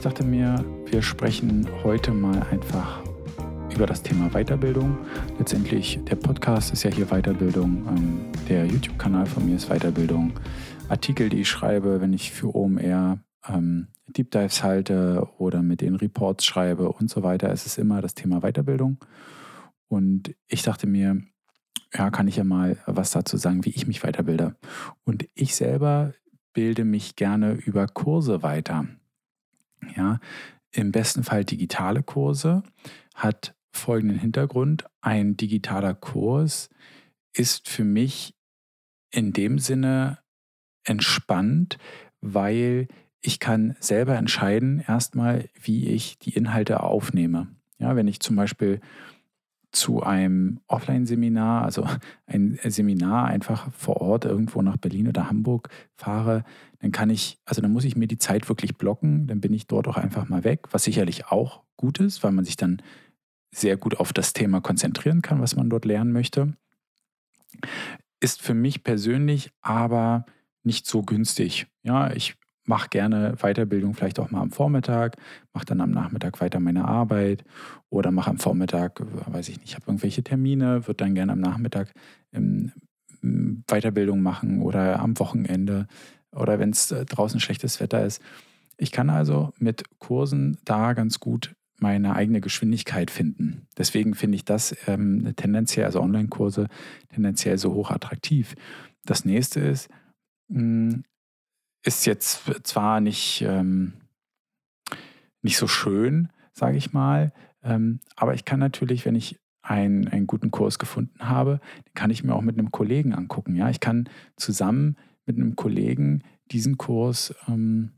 ich dachte mir, wir sprechen heute mal einfach über das Thema Weiterbildung. Letztendlich, der Podcast ist ja hier Weiterbildung, ähm, der YouTube-Kanal von mir ist Weiterbildung. Artikel, die ich schreibe, wenn ich für OMR ähm, Deep Dives halte oder mit den Reports schreibe und so weiter, es ist immer das Thema Weiterbildung. Und ich dachte mir, ja, kann ich ja mal was dazu sagen, wie ich mich weiterbilde. Und ich selber bilde mich gerne über Kurse weiter. Ja, im besten Fall digitale Kurse hat folgenden Hintergrund. Ein digitaler Kurs ist für mich in dem Sinne entspannt, weil ich kann selber entscheiden, erstmal, wie ich die Inhalte aufnehme. Ja, wenn ich zum Beispiel zu einem Offline-Seminar, also ein Seminar einfach vor Ort irgendwo nach Berlin oder Hamburg fahre, dann kann ich, also dann muss ich mir die Zeit wirklich blocken, dann bin ich dort auch einfach mal weg, was sicherlich auch gut ist, weil man sich dann sehr gut auf das Thema konzentrieren kann, was man dort lernen möchte. Ist für mich persönlich aber nicht so günstig. Ja, ich mache gerne Weiterbildung vielleicht auch mal am Vormittag, mache dann am Nachmittag weiter meine Arbeit oder mache am Vormittag, weiß ich nicht, habe irgendwelche Termine, würde dann gerne am Nachmittag ähm, Weiterbildung machen oder am Wochenende oder wenn es äh, draußen schlechtes Wetter ist. Ich kann also mit Kursen da ganz gut meine eigene Geschwindigkeit finden. Deswegen finde ich das ähm, tendenziell, also Online-Kurse, tendenziell so hoch attraktiv. Das nächste ist, mh, hm, ist jetzt zwar nicht, ähm, nicht so schön, sage ich mal, ähm, aber ich kann natürlich, wenn ich einen, einen guten Kurs gefunden habe, den kann ich mir auch mit einem Kollegen angucken. Ja? Ich kann zusammen mit einem Kollegen diesen Kurs ähm,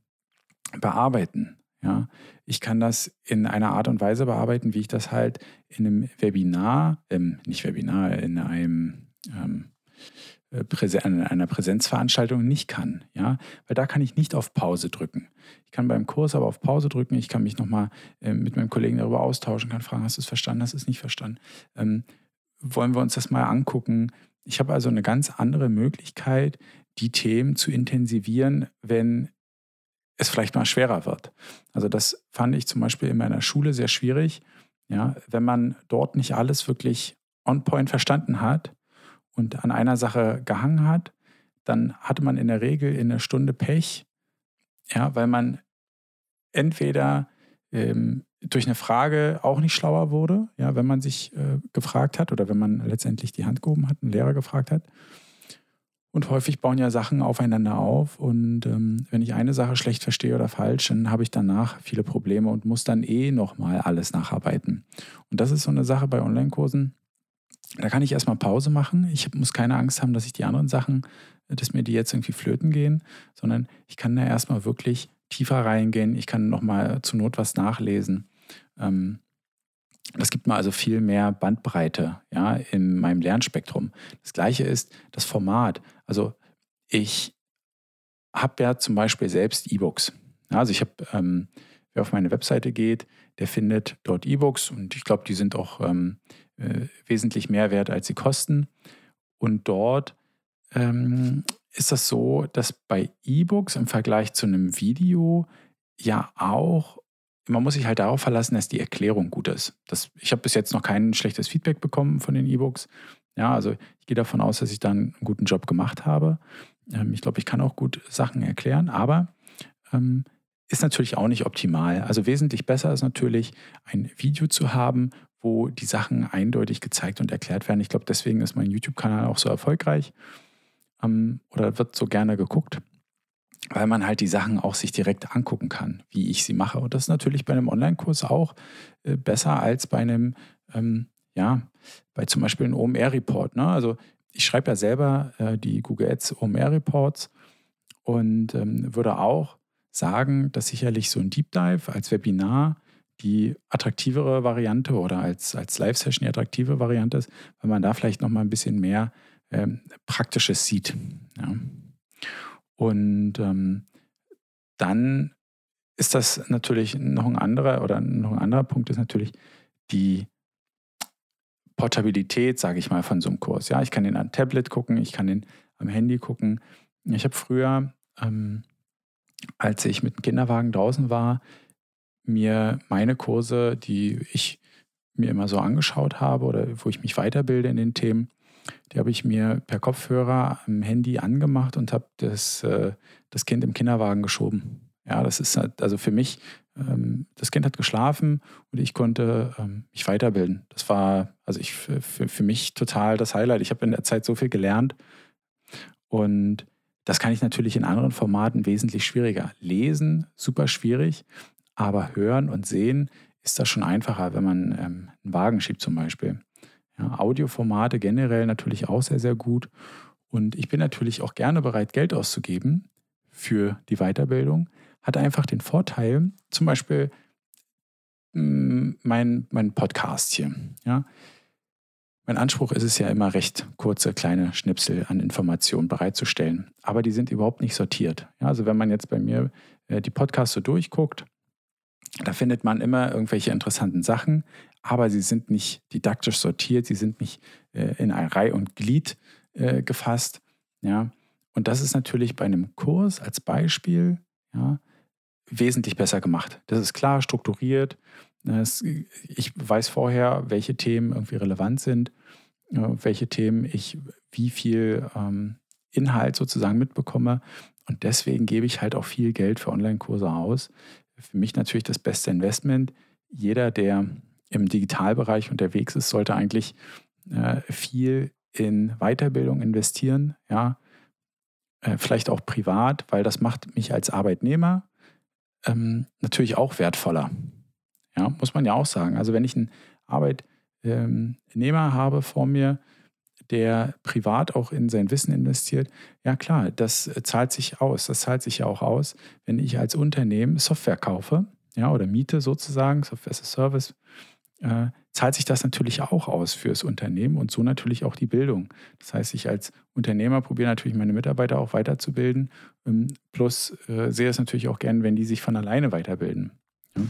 bearbeiten. Ja? Ich kann das in einer Art und Weise bearbeiten, wie ich das halt in einem Webinar, ähm, nicht Webinar, in einem ähm, in einer Präsenzveranstaltung nicht kann. Ja? Weil da kann ich nicht auf Pause drücken. Ich kann beim Kurs aber auf Pause drücken. Ich kann mich nochmal äh, mit meinem Kollegen darüber austauschen, kann fragen, hast du es verstanden, hast du es nicht verstanden? Ähm, wollen wir uns das mal angucken? Ich habe also eine ganz andere Möglichkeit, die Themen zu intensivieren, wenn es vielleicht mal schwerer wird. Also das fand ich zum Beispiel in meiner Schule sehr schwierig. Ja, wenn man dort nicht alles wirklich on point verstanden hat, und an einer Sache gehangen hat, dann hatte man in der Regel in der Stunde Pech, ja, weil man entweder ähm, durch eine Frage auch nicht schlauer wurde, ja, wenn man sich äh, gefragt hat oder wenn man letztendlich die Hand gehoben hat, einen Lehrer gefragt hat. Und häufig bauen ja Sachen aufeinander auf. Und ähm, wenn ich eine Sache schlecht verstehe oder falsch, dann habe ich danach viele Probleme und muss dann eh nochmal alles nacharbeiten. Und das ist so eine Sache bei Online-Kursen. Da kann ich erstmal Pause machen. Ich muss keine Angst haben, dass ich die anderen Sachen, dass mir die jetzt irgendwie flöten gehen, sondern ich kann da erstmal wirklich tiefer reingehen. Ich kann nochmal zur Not was nachlesen. Ähm, das gibt mir also viel mehr Bandbreite ja, in meinem Lernspektrum. Das gleiche ist das Format. Also ich habe ja zum Beispiel selbst E-Books. also ich habe, ähm, wer auf meine Webseite geht, der findet dort E-Books und ich glaube, die sind auch ähm, äh, wesentlich mehr wert, als sie kosten. Und dort ähm, ist das so, dass bei E-Books im Vergleich zu einem Video ja auch, man muss sich halt darauf verlassen, dass die Erklärung gut ist. Das, ich habe bis jetzt noch kein schlechtes Feedback bekommen von den E-Books. Ja, also ich gehe davon aus, dass ich da einen guten Job gemacht habe. Ähm, ich glaube, ich kann auch gut Sachen erklären, aber ähm, ist natürlich auch nicht optimal. Also wesentlich besser ist natürlich, ein Video zu haben, wo die Sachen eindeutig gezeigt und erklärt werden. Ich glaube, deswegen ist mein YouTube-Kanal auch so erfolgreich ähm, oder wird so gerne geguckt, weil man halt die Sachen auch sich direkt angucken kann, wie ich sie mache. Und das ist natürlich bei einem Online-Kurs auch äh, besser als bei einem, ähm, ja, bei zum Beispiel einem OMR-Report. Ne? Also ich schreibe ja selber äh, die Google Ads OMR-Reports und ähm, würde auch sagen, dass sicherlich so ein Deep Dive als Webinar die attraktivere Variante oder als, als Live-Session die attraktive Variante ist, weil man da vielleicht noch mal ein bisschen mehr ähm, Praktisches sieht. Ja. Und ähm, dann ist das natürlich noch ein anderer oder noch ein anderer Punkt ist natürlich die Portabilität, sage ich mal, von so einem Kurs. Ja, ich kann den am Tablet gucken, ich kann den am Handy gucken. Ich habe früher, ähm, als ich mit dem Kinderwagen draußen war, mir meine Kurse, die ich mir immer so angeschaut habe oder wo ich mich weiterbilde in den Themen, die habe ich mir per Kopfhörer am Handy angemacht und habe das, äh, das Kind im Kinderwagen geschoben. Ja, das ist halt, also für mich, ähm, das Kind hat geschlafen und ich konnte ähm, mich weiterbilden. Das war, also ich für, für mich total das Highlight. Ich habe in der Zeit so viel gelernt und das kann ich natürlich in anderen Formaten wesentlich schwieriger. Lesen, super schwierig, aber hören und sehen ist das schon einfacher, wenn man ähm, einen Wagen schiebt zum Beispiel. Ja, Audioformate generell natürlich auch sehr, sehr gut. Und ich bin natürlich auch gerne bereit, Geld auszugeben für die Weiterbildung. Hat einfach den Vorteil, zum Beispiel mm, mein, mein Podcast hier. Ja. Mein Anspruch ist es ja immer recht kurze, kleine Schnipsel an Informationen bereitzustellen. Aber die sind überhaupt nicht sortiert. Ja, also wenn man jetzt bei mir äh, die Podcasts so durchguckt, da findet man immer irgendwelche interessanten Sachen, aber sie sind nicht didaktisch sortiert, sie sind nicht äh, in ein Reihe und Glied äh, gefasst. Ja. Und das ist natürlich bei einem Kurs als Beispiel ja, wesentlich besser gemacht. Das ist klar strukturiert. Das, ich weiß vorher, welche Themen irgendwie relevant sind, äh, welche Themen ich wie viel ähm, Inhalt sozusagen mitbekomme. Und deswegen gebe ich halt auch viel Geld für Online-Kurse aus, für mich natürlich das beste Investment. Jeder, der im Digitalbereich unterwegs ist, sollte eigentlich äh, viel in Weiterbildung investieren, ja, äh, vielleicht auch privat, weil das macht mich als Arbeitnehmer ähm, natürlich auch wertvoller. Ja, muss man ja auch sagen. Also wenn ich einen Arbeitnehmer habe vor mir, der privat auch in sein Wissen investiert, ja klar, das zahlt sich aus. Das zahlt sich ja auch aus, wenn ich als Unternehmen Software kaufe, ja, oder miete sozusagen, Software as a Service, äh, zahlt sich das natürlich auch aus fürs Unternehmen und so natürlich auch die Bildung. Das heißt, ich als Unternehmer probiere natürlich meine Mitarbeiter auch weiterzubilden. Ähm, plus äh, sehe es natürlich auch gern, wenn die sich von alleine weiterbilden. Ja.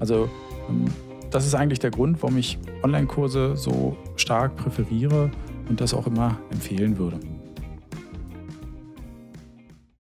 Also ähm, das ist eigentlich der Grund, warum ich Online-Kurse so stark präferiere und das auch immer empfehlen würde.